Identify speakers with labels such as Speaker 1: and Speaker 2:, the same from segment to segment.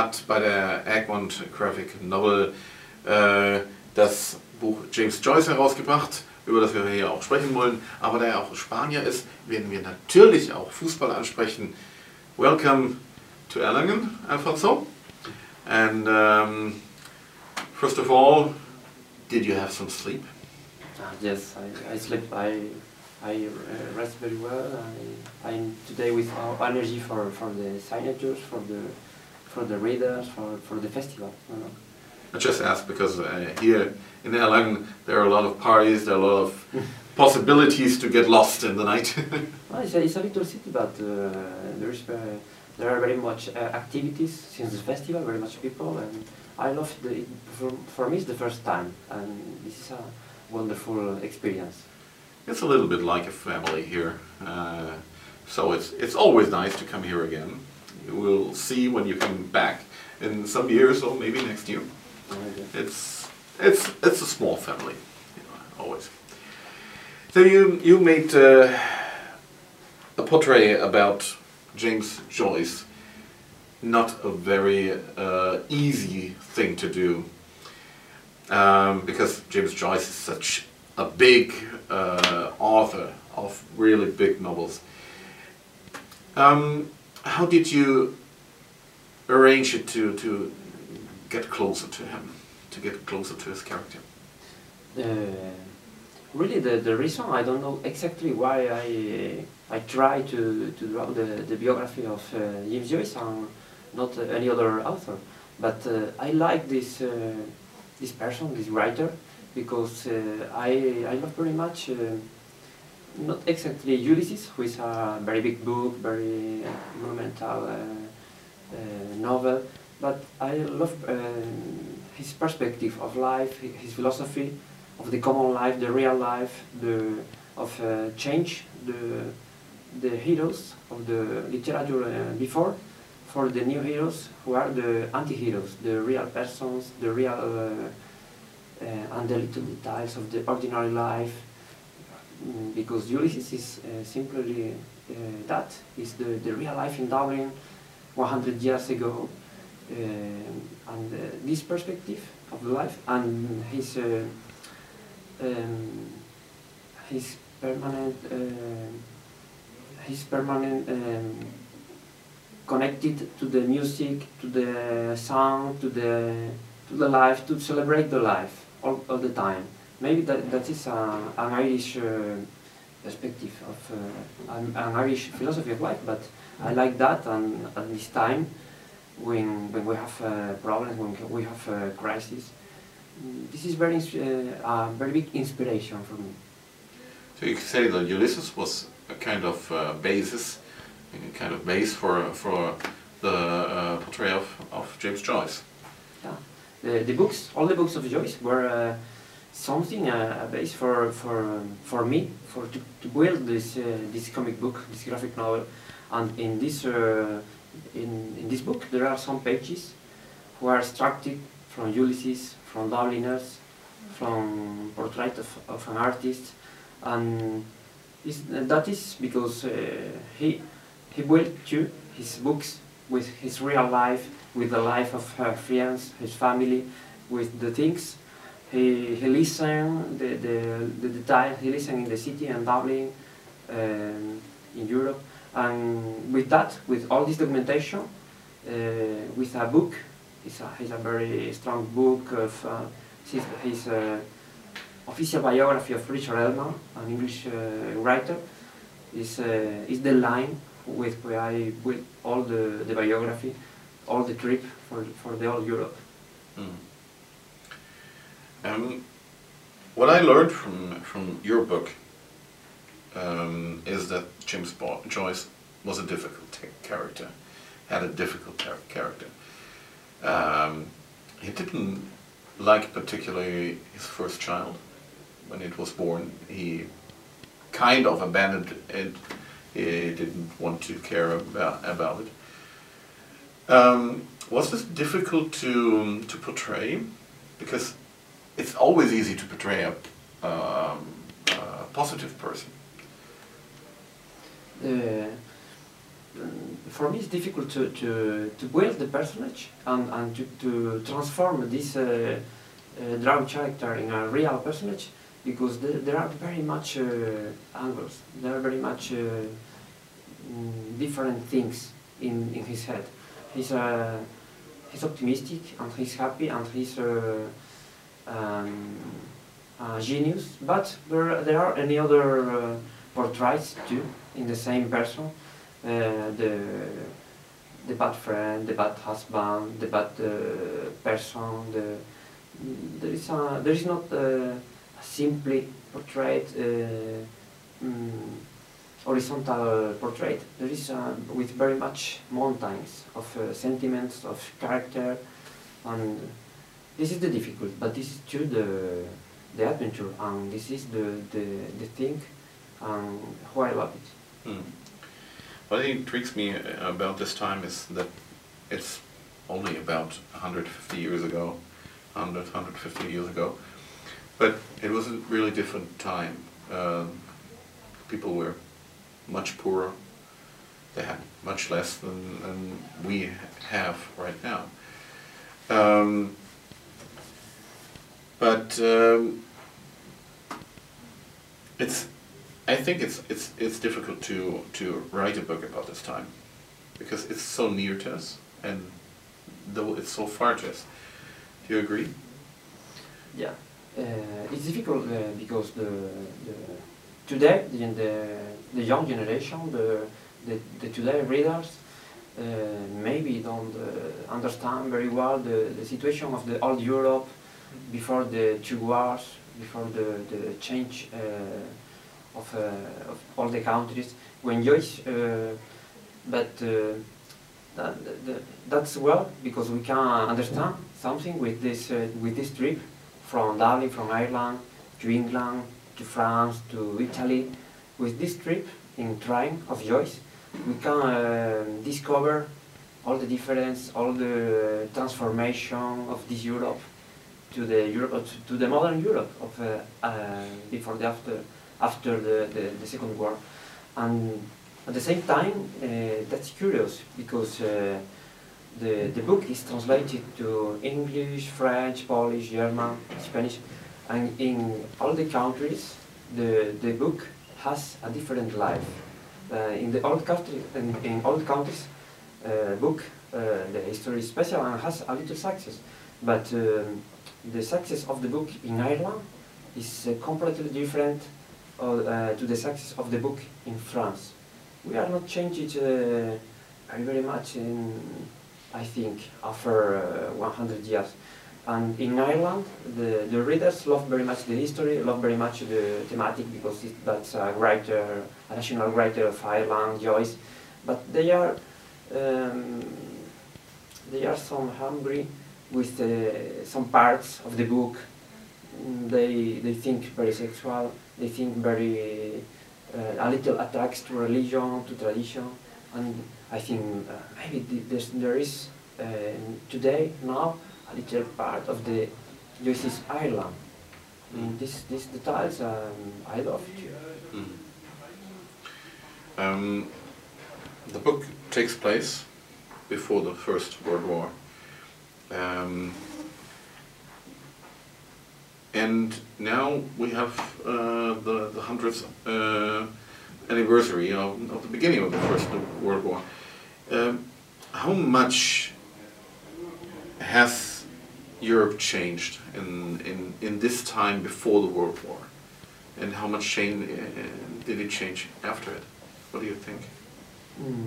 Speaker 1: hat bei der Egmont Graphic Novel äh, das Buch James Joyce herausgebracht, über das wir hier auch sprechen wollen. Aber da er auch Spanier ist, werden wir natürlich auch Fußball ansprechen. Welcome to Erlangen, Alfonso. And um, first of all, did you have some sleep?
Speaker 2: Uh, yes, I, I slept. I I uh, rest very well. I, I'm today with energy for, for the signatures, for the for the readers, for, for the festival. You know.
Speaker 1: I just asked because uh, here in Erlangen there are a lot of parties, there are a lot of possibilities to get lost in the night.
Speaker 2: well, it's, a, it's a little city, but uh, there's uh, there are very much uh, activities since the festival, very much people, and I love the. For, for me, it's the first time, and this is a wonderful experience.
Speaker 1: It's a little bit like a family here, uh, so it's it's always nice to come here again. We'll see when you come back in some years or maybe next year. It's it's it's a small family, you know, always. So you you made uh, a portrait about James Joyce. Not a very uh, easy thing to do um, because James Joyce is such a big uh, author of really big novels. Um, how did you arrange it to, to get closer to him, to get closer to his character?
Speaker 2: Uh, really, the, the reason I don't know exactly why I I try to, to draw the, the biography of uh, James Joyce and not uh, any other author, but uh, I like this uh, this person, this writer, because uh, I, I love very much, uh, not exactly Ulysses, who is a very big book, very monumental uh, novel, but I love his perspective of life, his philosophy of the common life, the real life, the of change, the the heroes of the literature uh, before for the new heroes who are the anti-heroes, the real persons, the real uh, uh, and the little details of the ordinary life, mm, because Ulysses is uh, simply uh, that, is the, the real life in Dublin 100 years ago, and this perspective of life and his um, his permanent uh, his permanent um, connected to the music, to the sound, to the to the life, to celebrate the life all, all the time. Maybe that, that is a, an Irish uh, perspective of uh, an, an, Irish philosophy of life, but I like that and at this time when, when we have uh, problems, when we have a crisis, this is very uh, a very big inspiration for me.
Speaker 1: So you could say that Ulysses was a kind of uh, basis, a kind of base for, for the uh, portrayal of, of James Joyce.
Speaker 2: Yeah the, the books, all the books of Joyce were uh, something uh, a base for for um, for me for to, to build this uh, this comic book, this graphic novel, and in this uh, in in this book there are some pages who are extracted from Ulysses, from Dubliners, from portrait of, of an artist, and that is because he he built too his books with his real life with the life of her friends, his family, with the things. He, he listened, the, the, the detail, he listened in the city and Dublin, um, in Europe. And with that, with all this documentation, uh, with a book, it's a, it's a very strong book of uh, his, his uh, official biography of Richard Ellmann, an English uh, writer, is, uh, is the line with where I built all the, the biography all the trip for, for the whole Europe. Mm.
Speaker 1: Um, what I learned from, from your book um, is that James Joyce was a difficult character, had a difficult character. Um, he didn't like particularly his first child. When it was born, he kind of abandoned it. He didn't want to care about, about it. Um, was this difficult to to portray? Because it's always easy to portray a, um, a positive person.
Speaker 2: Uh, for me it's difficult to, to, to build the personage and, and to, to transform this uh, uh, drawn character in a real personage because the, there are very much uh, angles, there are very much uh, mm, different things in, in his head. He's, uh, he's optimistic and he's happy and he's um, a genius, but there, there are any other uh, portraits too in the same person. Uh, the, the bad friend, the bad husband, the bad uh, person, the, there is a, there is not a, a simply portrait, uh, mm, horizontal portrait. There is uh, with very much mountains of uh, sentiments, of character, and this is the difficult, but this is too the the adventure, and this is the the, the thing, and who I love it.
Speaker 1: Hmm. What intrigues me about this time is that it's only about 150 years ago, 100, 150 years ago, but it was a really different time. Uh, people were much poorer, they had much less than, than we have right now. Um, but um, it's I think it's it's it's difficult to to write a book about this time because it's so near to us and though it's so far to us. Do you agree?
Speaker 2: Yeah, uh, it's difficult uh, because the, the today the, the the young generation, the the, the today readers, uh, maybe don't uh, understand very well the, the situation of the old Europe before the two wars, before the the change uh, of, uh, of all the countries. When Joyce, uh, but uh, that, that, that's well because we can understand something with this with this trip from Dublin, from Ireland to England to France to Italy. With this trip in train of Joyce, we can uh, discover all the difference, all the transformation of this Europe to the Europe to the modern Europe of uh, uh, before the after after the, the, the, Second War. And at the same time, uh, that's curious because uh, the, the book is translated to English, French, Polish, German, Spanish, and in all the countries, the, the book has a different life. Uh, in the old country, in, in old countries, uh, book, uh, the history is special and has a little success. But um, the success of the book in Ireland is uh, completely different uh, to the success of the book in France. We are not changing uh, very, very much in, I think, after uh, 100 years. And in Ireland, the, the readers love very much the history, love very much the thematic because it, that's a writer, a national writer of Ireland, Joyce. But they are, um, they are some hungry with uh, some parts of the book. They, they think very sexual, they think very uh, a little attached to religion, to tradition, and I think uh, maybe there is uh, today now a little part of the Joyce's Ireland. I mean, this, these details um, I love it. Mm.
Speaker 1: Um, the book takes place before the First World War. Um, and now we have uh, the, the 100th uh, anniversary of, of, the beginning of the First World War. Um, how much has Europe changed in, in, in this time before the World War? And how much change, uh, did it change after it? What do you think? Mm.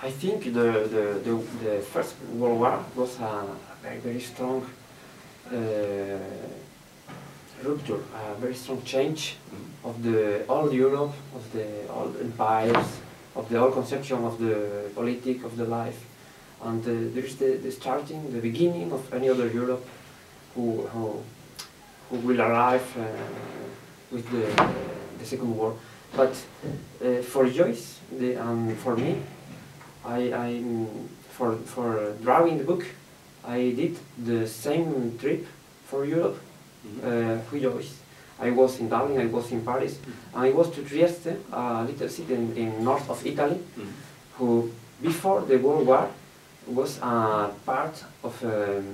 Speaker 2: I think the, the, the, the, First World War was a very, very strong uh, rupture, a very strong change of the old Europe, of the old empires, of the old conception of the politic, of the life. And uh, there is the, the starting, the beginning of any other Europe who, who, who will arrive uh, with the, the Second War. But uh, for Joyce the, and for me, I, I for, for drawing the book, I did the same trip for Europe mm -hmm. I was in Dublin, I was in Paris, mm -hmm. and I was to Trieste, a little city in, in north of Italy, mm -hmm. who before the World War was a part of um,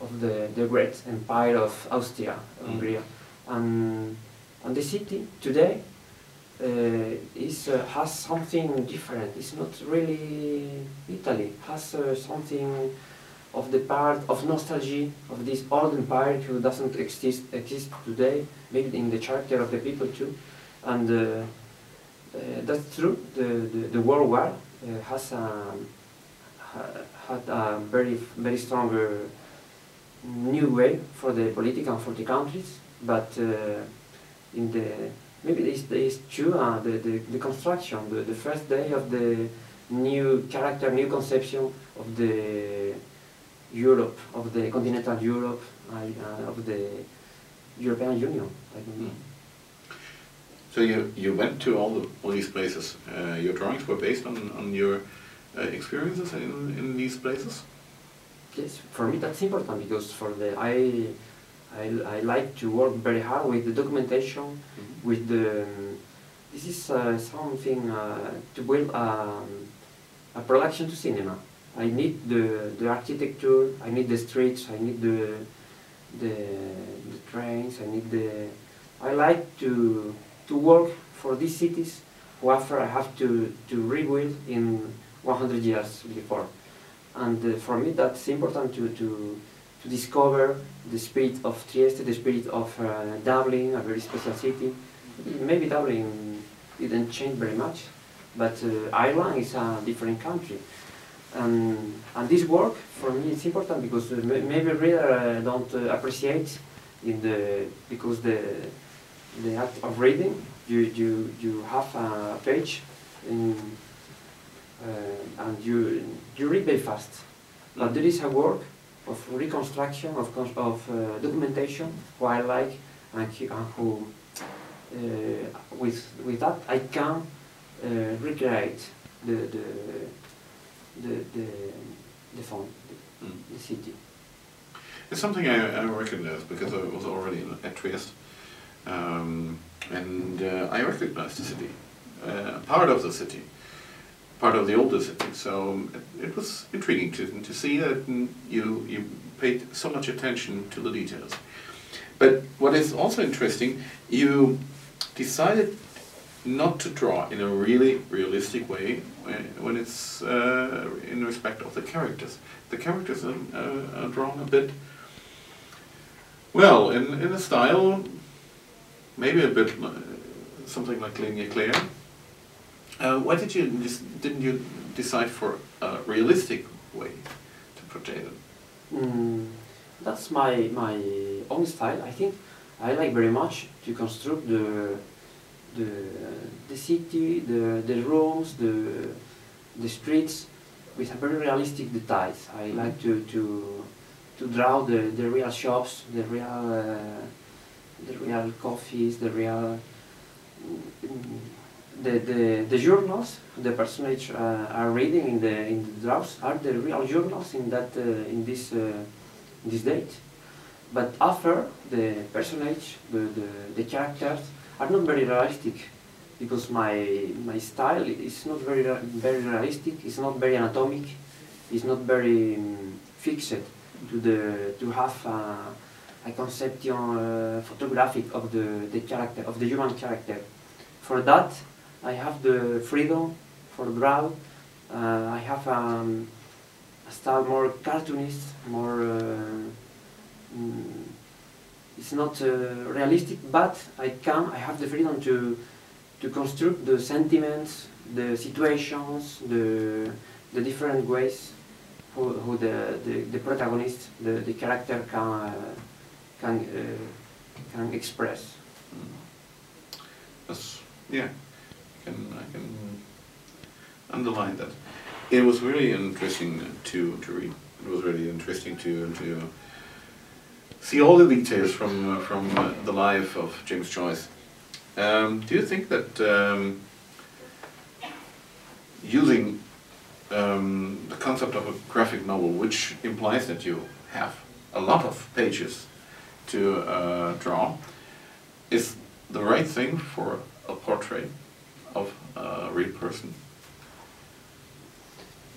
Speaker 2: of the, the great empire of Austria, Hungary, and and the city today is uh, has something different. It's not really Italy. Has uh, something of the part of nostalgia of this old empire who doesn't exist exist today. Maybe in the character of the people too, and uh, uh, that's true. The, the the World War uh, has um, ha had a very very strong new way for the political and for the countries, but in the maybe this is true uh, the, the, the construction the, the first day of the new character new conception of the Europe of the continental Europe uh, of the European Union I.
Speaker 1: So you, you went to all, the, all these places. Uh, your drawings were based on, on your uh, experiences in, in these places?
Speaker 2: Yes, for me that's important because for the I I, I like to work very hard with the documentation, mm -hmm. with the, um, this is uh, something uh, to build um, a production to cinema. I need the, the architecture, I need the streets, I need the, the, the trains, I need the, I like to, to work for these cities who after I have to, to rebuild in 100 years before. And uh, for me that's important to, to, to discover the spirit of Trieste, the spirit of uh, Dublin, a very special city. Maybe Dublin didn't change very much, but uh, Ireland is a different country. And, and this work, for me, is important because uh, maybe reader uh, don't uh, appreciate in the, because the, the act of reading, you, you, you have a page in, uh, and you, you read very fast. But there is a work of reconstruction, of, of uh, documentation, who I like and, who, uh, with, with that I can uh, recreate the, the, the, the, the phone, the, mm. the city.
Speaker 1: It's something I, I recognize because I was already at Trieste. Um, and uh, I recognize the city, uh, part of the city, part of the older city. So it, it was intriguing to, to see that you, you paid so much attention to the details. But what is also interesting, you decided not to draw in a really realistic way when, it's uh, in respect of the characters. The characters are, uh, are drawn a bit, well, in, in a style, maybe a bit uh, something like Ligne Claire, uh, why did you didn't you decide for a realistic way to portray them?
Speaker 2: Mm, that's my my own style. I think I like very much to construct the the the city, the the rooms, the the streets with a very realistic details. I mm -hmm. like to to to draw the the real shops, the real uh, the real coffees, the real. Mm, the, the, the journals the personage uh, are reading in the in the drafts are the real journals in that uh, in this uh, this date. But after the personage, the, the, the characters are not very realistic because my my style is not very very realistic. It's not very anatomic. It's not very um, fixed to the to have a, a conception uh, photographic of the the character of the human character. For that, I have the freedom for draw. Uh, I have um, a style more cartoonist, more. Uh, mm, it's not uh, realistic, but I can. I have the freedom to to construct the sentiments, the situations, the the different ways who, who the, the, the protagonist, the, the character can uh, can uh, can express.
Speaker 1: Yes. Yeah can I can underline that. It was really interesting to to read. It was really interesting to to see all the details from uh, from uh, the life of James Joyce. Um, do you think that um, using um, the concept of a graphic novel, which implies that you have a lot of pages to uh, draw, is the right thing for a portrait? Of a real person?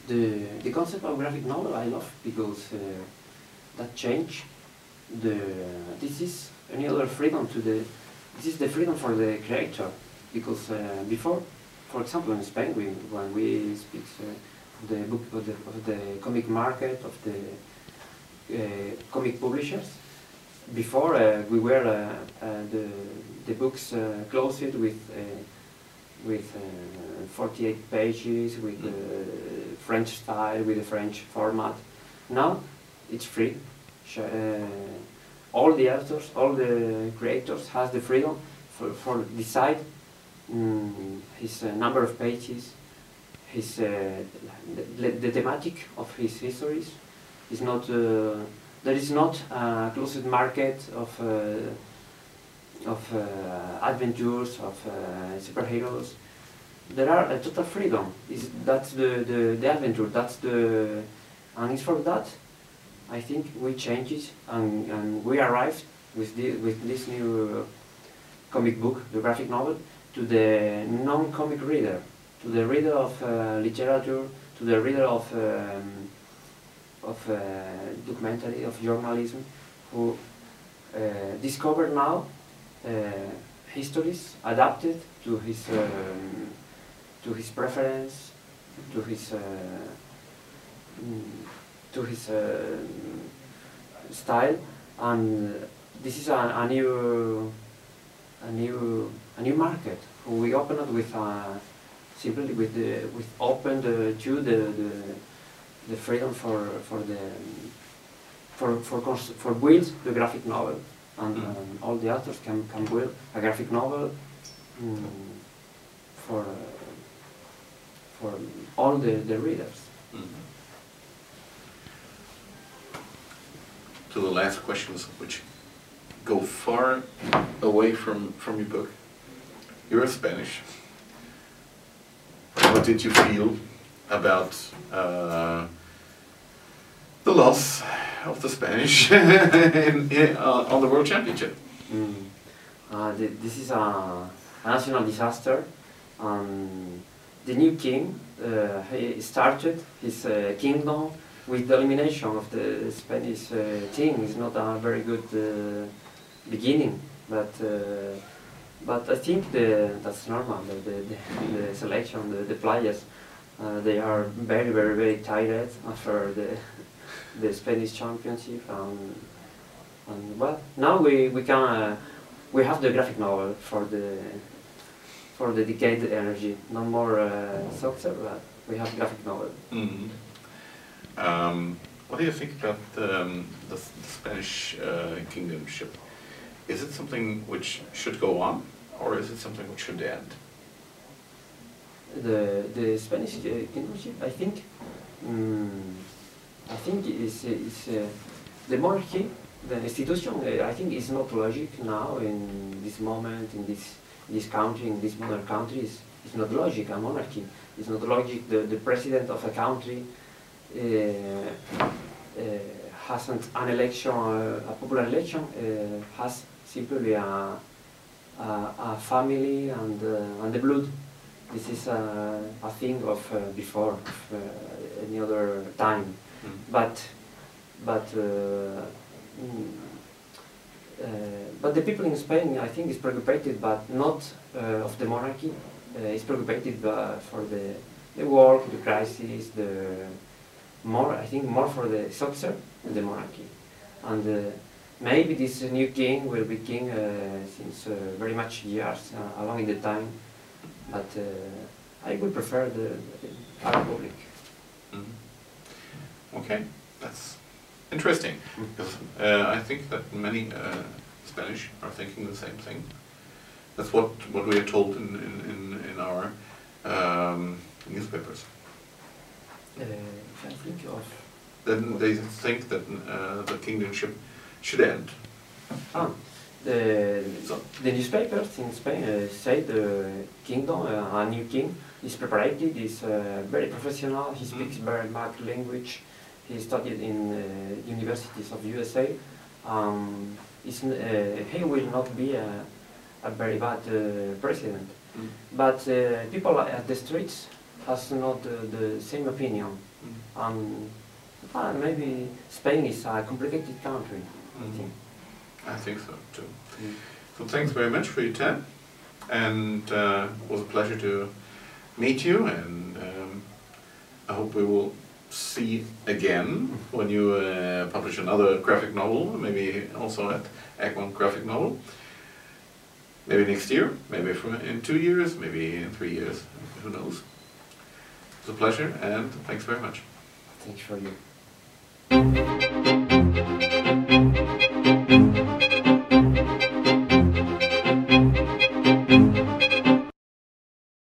Speaker 2: the the concept of graphic novel I love because uh, that change the this is any other freedom to the this is the freedom for the creator because uh, before for example in Spain we, when we speak uh, the book of the, of the comic market of the uh, comic publishers before uh, we were uh, uh, the the books uh, closed with uh, with uh, 48 pages with the French style with the French format. Now it's free. Uh, all the authors all the creators has the freedom for, for decide mm, his uh, number of pages his uh, the, the thematic of his histories. Is not uh, there is not a closed market of uh, of uh, adventures of uh, superheroes. There are a total freedom. Is that's the, the the adventure. That's the and it's for that I think we changed it and, and we arrived with the, with this new comic book the graphic novel to the non-comic reader to the reader of uh, literature, to the reader of um, of uh, documentary, of journalism, who uh, now histories adapted to his um, to his preference, to his uh, to his uh, style, and this is a, a new a new a new market. We open it with a simply with the with open the to the, the the freedom for for the for for for build the graphic novel and
Speaker 1: Mm.
Speaker 2: um, all the authors can can build a graphic novel mm, for uh, for all the, the readers.
Speaker 1: Mhm. To the last questions, which go far away from, from your book. You're Spanish. What did you feel about uh, the loss of the Spanish in, in, uh, on the World Championship?
Speaker 2: Mm. Uh, the, this is a, national disaster. Um, the new king uh, he started his uh, kingdom with the elimination of the Spanish uh, team. It's not a very good uh, beginning, but uh, but I think the, that's normal. The, the, the, selection, the, the players, uh, they are very very very tired after the the Spanish championship and and well now we we can uh, we have the graphic novel for the for the decade energy no more uh, soccer but we have graphic novel
Speaker 1: Mhm. Um, what do you think about um, the, the Spanish uh, kingdomship? Is it something which should go on, or is it something which should end?
Speaker 2: the the Spanish uh, kingdomship I think mm, I think is is uh, the monarchy the institution uh, I think is not logic now in this moment in this this country in this modern country is not logic a monarchy. It's not logic the the president of a country uh, uh, hasn't an election uh, a popular election uh, has simply a a, a family and and the blood this is a, a thing of uh, before of uh, any other time. But but uh, mm, uh, but the people in Spain I think is preoccupied but not uh, of the monarchy. Uh, is preoccupied uh, for the the war the crisis the more I think more for the soccer than the monarchy. And uh, maybe this new king will be king uh, since uh, very much years uh, along in the time but uh, I would prefer the, Arab Republic.
Speaker 1: Mhm. Okay, that's interesting.
Speaker 2: Mm.
Speaker 1: Because uh, I think that many uh, Spanish are thinking the same thing. That's what, what we are told in, in, in, our um, newspapers.
Speaker 2: Uh, think of
Speaker 1: Then they think that uh, the kingdomship should end.
Speaker 2: ah, the the newspapers in Spain uh, say the kingdom, uh, a new king, is prepared, is uh, very professional. He speaks very much language. He studied in uh, universities of USA. Um, uh, he will not be a, a very bad uh, president.
Speaker 1: mm,
Speaker 2: But uh, people at the streets has not the, the same opinion.
Speaker 1: Mm.
Speaker 2: Uh, maybe Spain is a complicated country. I
Speaker 1: Mm.
Speaker 2: think.
Speaker 1: I think so too.
Speaker 2: Mm.
Speaker 1: So thanks very much for your time, and uh, it was a pleasure to meet you. And um, I hope we will see again when you uh, publish another graphic novel, maybe also at Egmont Graphic Novel. Maybe next year, maybe for in two years, maybe in three years. Who knows? It's a pleasure, and thanks very much.
Speaker 2: Thanks for you.